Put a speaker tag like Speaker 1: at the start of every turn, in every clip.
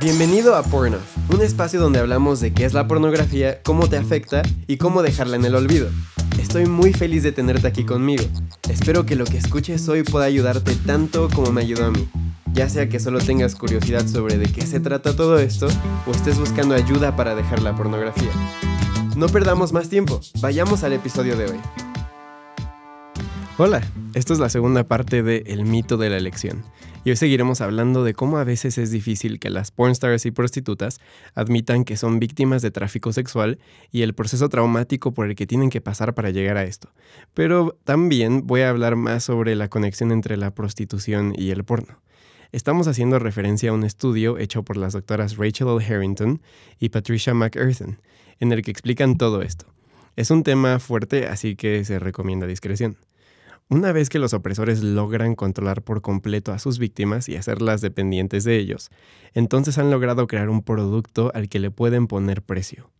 Speaker 1: Bienvenido a Pornoff, un espacio donde hablamos de qué es la pornografía, cómo te afecta y cómo dejarla en el olvido. Estoy muy feliz de tenerte aquí conmigo. Espero que lo que escuches hoy pueda ayudarte tanto como me ayudó a mí. Ya sea que solo tengas curiosidad sobre de qué se trata todo esto o estés buscando ayuda para dejar la pornografía. No perdamos más tiempo, vayamos al episodio de hoy. Hola, esto es la segunda parte de El mito de la elección. Y hoy seguiremos hablando de cómo a veces es difícil que las pornstars y prostitutas admitan que son víctimas de tráfico sexual y el proceso traumático por el que tienen que pasar para llegar a esto. Pero también voy a hablar más sobre la conexión entre la prostitución y el porno. Estamos haciendo referencia a un estudio hecho por las doctoras Rachel L. Harrington y Patricia McEarthen, en el que explican todo esto. Es un tema fuerte, así que se recomienda discreción. Una vez que los opresores logran controlar por completo a sus víctimas y hacerlas dependientes de ellos, entonces han logrado crear un producto al que le pueden poner precio.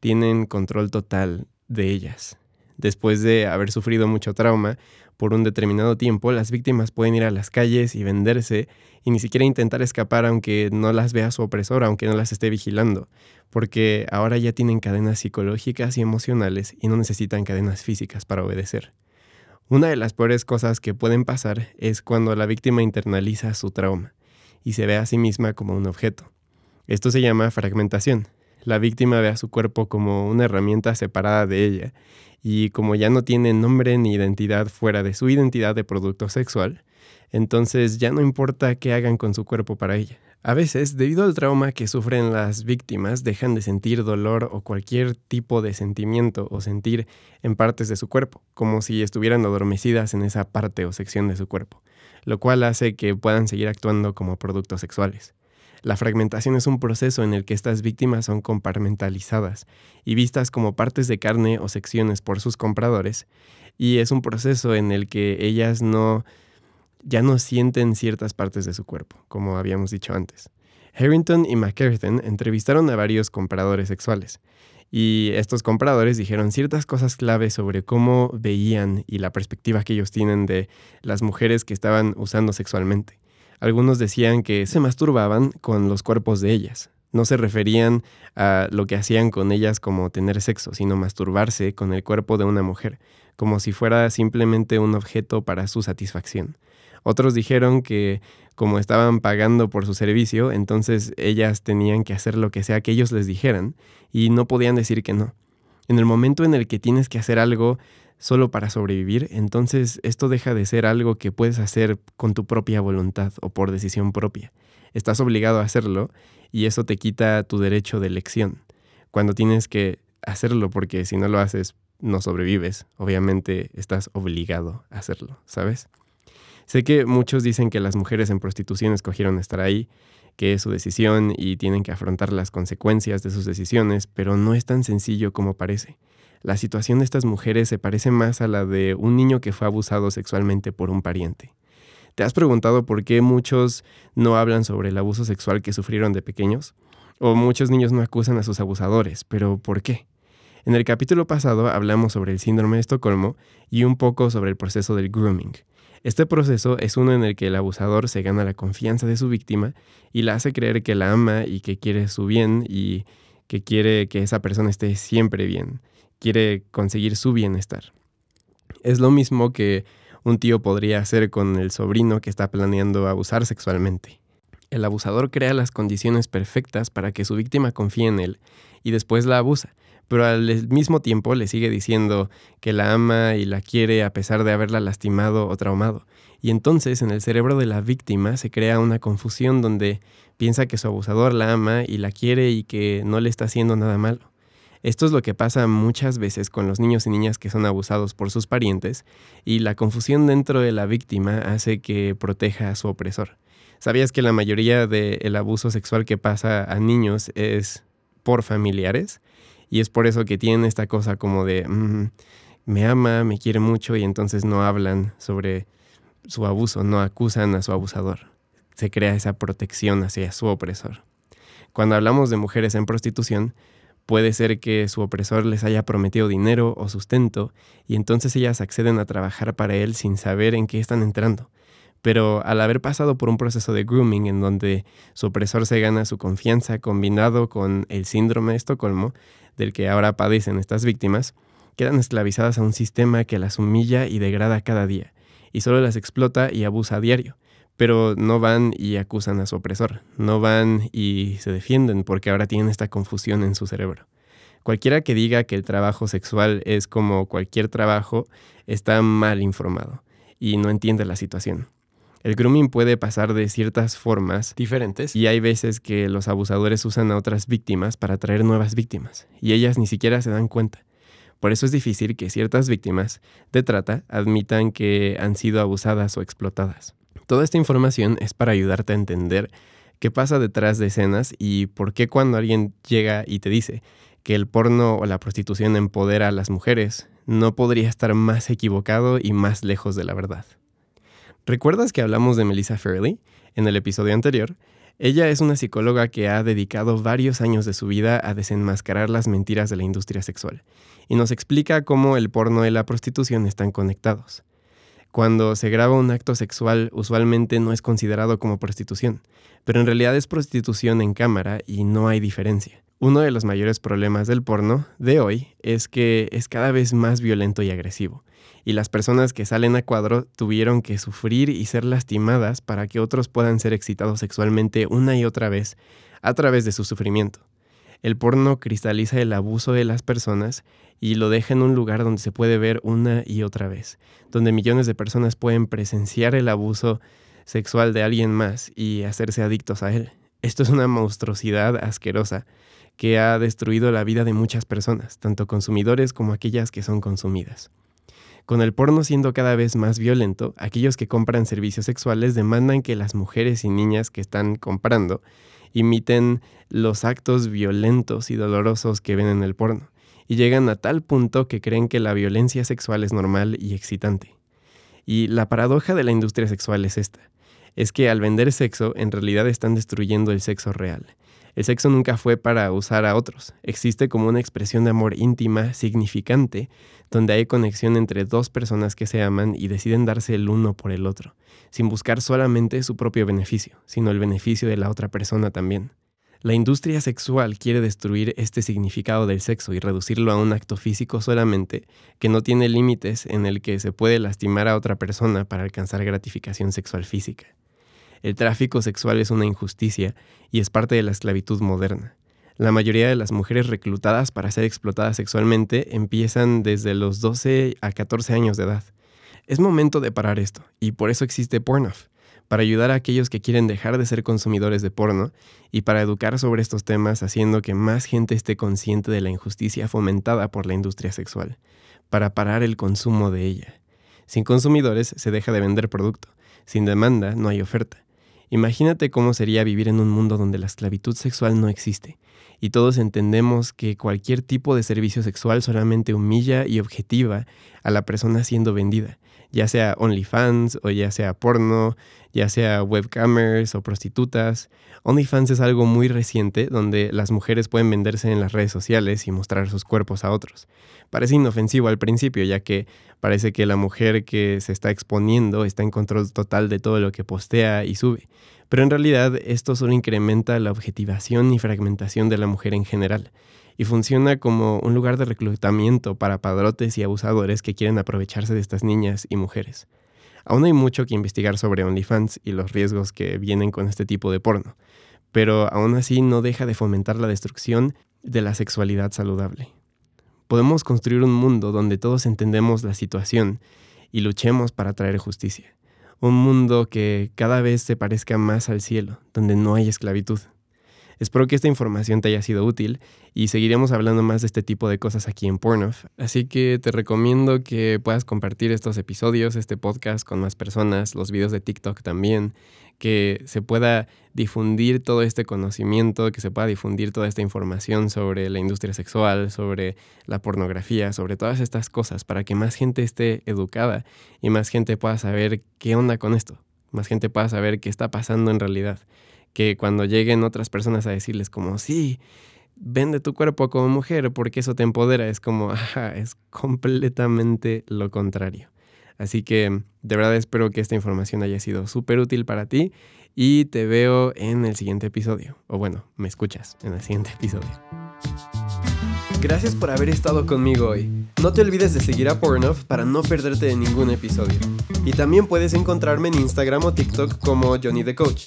Speaker 1: Tienen control total de ellas. Después de haber sufrido mucho trauma, por un determinado tiempo, las víctimas pueden ir a las calles y venderse y ni siquiera intentar escapar aunque no las vea su opresor, aunque no las esté vigilando, porque ahora ya tienen cadenas psicológicas y emocionales y no necesitan cadenas físicas para obedecer. Una de las peores cosas que pueden pasar es cuando la víctima internaliza su trauma y se ve a sí misma como un objeto. Esto se llama fragmentación. La víctima ve a su cuerpo como una herramienta separada de ella y como ya no tiene nombre ni identidad fuera de su identidad de producto sexual, entonces ya no importa qué hagan con su cuerpo para ella. A veces, debido al trauma que sufren las víctimas, dejan de sentir dolor o cualquier tipo de sentimiento o sentir en partes de su cuerpo, como si estuvieran adormecidas en esa parte o sección de su cuerpo, lo cual hace que puedan seguir actuando como productos sexuales. La fragmentación es un proceso en el que estas víctimas son compartimentalizadas y vistas como partes de carne o secciones por sus compradores, y es un proceso en el que ellas no ya no sienten ciertas partes de su cuerpo, como habíamos dicho antes. Harrington y McCarthy entrevistaron a varios compradores sexuales, y estos compradores dijeron ciertas cosas claves sobre cómo veían y la perspectiva que ellos tienen de las mujeres que estaban usando sexualmente. Algunos decían que se masturbaban con los cuerpos de ellas. No se referían a lo que hacían con ellas como tener sexo, sino masturbarse con el cuerpo de una mujer, como si fuera simplemente un objeto para su satisfacción. Otros dijeron que como estaban pagando por su servicio, entonces ellas tenían que hacer lo que sea que ellos les dijeran y no podían decir que no. En el momento en el que tienes que hacer algo solo para sobrevivir, entonces esto deja de ser algo que puedes hacer con tu propia voluntad o por decisión propia. Estás obligado a hacerlo y eso te quita tu derecho de elección. Cuando tienes que hacerlo porque si no lo haces no sobrevives, obviamente estás obligado a hacerlo, ¿sabes? Sé que muchos dicen que las mujeres en prostitución escogieron estar ahí, que es su decisión y tienen que afrontar las consecuencias de sus decisiones, pero no es tan sencillo como parece. La situación de estas mujeres se parece más a la de un niño que fue abusado sexualmente por un pariente. ¿Te has preguntado por qué muchos no hablan sobre el abuso sexual que sufrieron de pequeños? O muchos niños no acusan a sus abusadores, pero ¿por qué? En el capítulo pasado hablamos sobre el síndrome de Estocolmo y un poco sobre el proceso del grooming. Este proceso es uno en el que el abusador se gana la confianza de su víctima y la hace creer que la ama y que quiere su bien y que quiere que esa persona esté siempre bien, quiere conseguir su bienestar. Es lo mismo que un tío podría hacer con el sobrino que está planeando abusar sexualmente. El abusador crea las condiciones perfectas para que su víctima confíe en él y después la abusa, pero al mismo tiempo le sigue diciendo que la ama y la quiere a pesar de haberla lastimado o traumado. Y entonces en el cerebro de la víctima se crea una confusión donde piensa que su abusador la ama y la quiere y que no le está haciendo nada malo. Esto es lo que pasa muchas veces con los niños y niñas que son abusados por sus parientes y la confusión dentro de la víctima hace que proteja a su opresor. ¿Sabías que la mayoría del abuso sexual que pasa a niños es por familiares? Y es por eso que tienen esta cosa como de, mm, me ama, me quiere mucho y entonces no hablan sobre su abuso, no acusan a su abusador. Se crea esa protección hacia su opresor. Cuando hablamos de mujeres en prostitución, puede ser que su opresor les haya prometido dinero o sustento y entonces ellas acceden a trabajar para él sin saber en qué están entrando. Pero al haber pasado por un proceso de grooming en donde su opresor se gana su confianza combinado con el síndrome de Estocolmo, del que ahora padecen estas víctimas, quedan esclavizadas a un sistema que las humilla y degrada cada día, y solo las explota y abusa a diario. Pero no van y acusan a su opresor, no van y se defienden porque ahora tienen esta confusión en su cerebro. Cualquiera que diga que el trabajo sexual es como cualquier trabajo está mal informado y no entiende la situación. El grooming puede pasar de ciertas formas diferentes y hay veces que los abusadores usan a otras víctimas para atraer nuevas víctimas y ellas ni siquiera se dan cuenta. Por eso es difícil que ciertas víctimas de trata admitan que han sido abusadas o explotadas. Toda esta información es para ayudarte a entender qué pasa detrás de escenas y por qué cuando alguien llega y te dice que el porno o la prostitución empodera a las mujeres, no podría estar más equivocado y más lejos de la verdad. ¿Recuerdas que hablamos de Melissa Fairley en el episodio anterior? Ella es una psicóloga que ha dedicado varios años de su vida a desenmascarar las mentiras de la industria sexual y nos explica cómo el porno y la prostitución están conectados. Cuando se graba un acto sexual, usualmente no es considerado como prostitución, pero en realidad es prostitución en cámara y no hay diferencia. Uno de los mayores problemas del porno de hoy es que es cada vez más violento y agresivo y las personas que salen a cuadro tuvieron que sufrir y ser lastimadas para que otros puedan ser excitados sexualmente una y otra vez a través de su sufrimiento. El porno cristaliza el abuso de las personas y lo deja en un lugar donde se puede ver una y otra vez, donde millones de personas pueden presenciar el abuso sexual de alguien más y hacerse adictos a él. Esto es una monstruosidad asquerosa que ha destruido la vida de muchas personas, tanto consumidores como aquellas que son consumidas. Con el porno siendo cada vez más violento, aquellos que compran servicios sexuales demandan que las mujeres y niñas que están comprando imiten los actos violentos y dolorosos que ven en el porno, y llegan a tal punto que creen que la violencia sexual es normal y excitante. Y la paradoja de la industria sexual es esta, es que al vender sexo en realidad están destruyendo el sexo real, el sexo nunca fue para usar a otros. Existe como una expresión de amor íntima, significante, donde hay conexión entre dos personas que se aman y deciden darse el uno por el otro, sin buscar solamente su propio beneficio, sino el beneficio de la otra persona también. La industria sexual quiere destruir este significado del sexo y reducirlo a un acto físico solamente que no tiene límites en el que se puede lastimar a otra persona para alcanzar gratificación sexual física. El tráfico sexual es una injusticia y es parte de la esclavitud moderna. La mayoría de las mujeres reclutadas para ser explotadas sexualmente empiezan desde los 12 a 14 años de edad. Es momento de parar esto, y por eso existe Pornoff, para ayudar a aquellos que quieren dejar de ser consumidores de porno y para educar sobre estos temas haciendo que más gente esté consciente de la injusticia fomentada por la industria sexual, para parar el consumo de ella. Sin consumidores se deja de vender producto, sin demanda no hay oferta. Imagínate cómo sería vivir en un mundo donde la esclavitud sexual no existe, y todos entendemos que cualquier tipo de servicio sexual solamente humilla y objetiva a la persona siendo vendida, ya sea OnlyFans o ya sea porno, ya sea webcamers o prostitutas. OnlyFans es algo muy reciente donde las mujeres pueden venderse en las redes sociales y mostrar sus cuerpos a otros. Parece inofensivo al principio, ya que parece que la mujer que se está exponiendo está en control total de todo lo que postea y sube. Pero en realidad esto solo incrementa la objetivación y fragmentación de la mujer en general y funciona como un lugar de reclutamiento para padrotes y abusadores que quieren aprovecharse de estas niñas y mujeres. Aún hay mucho que investigar sobre OnlyFans y los riesgos que vienen con este tipo de porno, pero aún así no deja de fomentar la destrucción de la sexualidad saludable. Podemos construir un mundo donde todos entendemos la situación y luchemos para traer justicia. Un mundo que cada vez se parezca más al cielo, donde no hay esclavitud. Espero que esta información te haya sido útil y seguiremos hablando más de este tipo de cosas aquí en Pornoff. Así que te recomiendo que puedas compartir estos episodios, este podcast con más personas, los videos de TikTok también, que se pueda difundir todo este conocimiento, que se pueda difundir toda esta información sobre la industria sexual, sobre la pornografía, sobre todas estas cosas, para que más gente esté educada y más gente pueda saber qué onda con esto, más gente pueda saber qué está pasando en realidad que cuando lleguen otras personas a decirles como, sí, vende tu cuerpo como mujer porque eso te empodera, es como, ajá, es completamente lo contrario. Así que de verdad espero que esta información haya sido súper útil para ti y te veo en el siguiente episodio. O bueno, me escuchas en el siguiente episodio. Gracias por haber estado conmigo hoy. No te olvides de seguir a Pornoff para no perderte de ningún episodio. Y también puedes encontrarme en Instagram o TikTok como Johnny the Coach.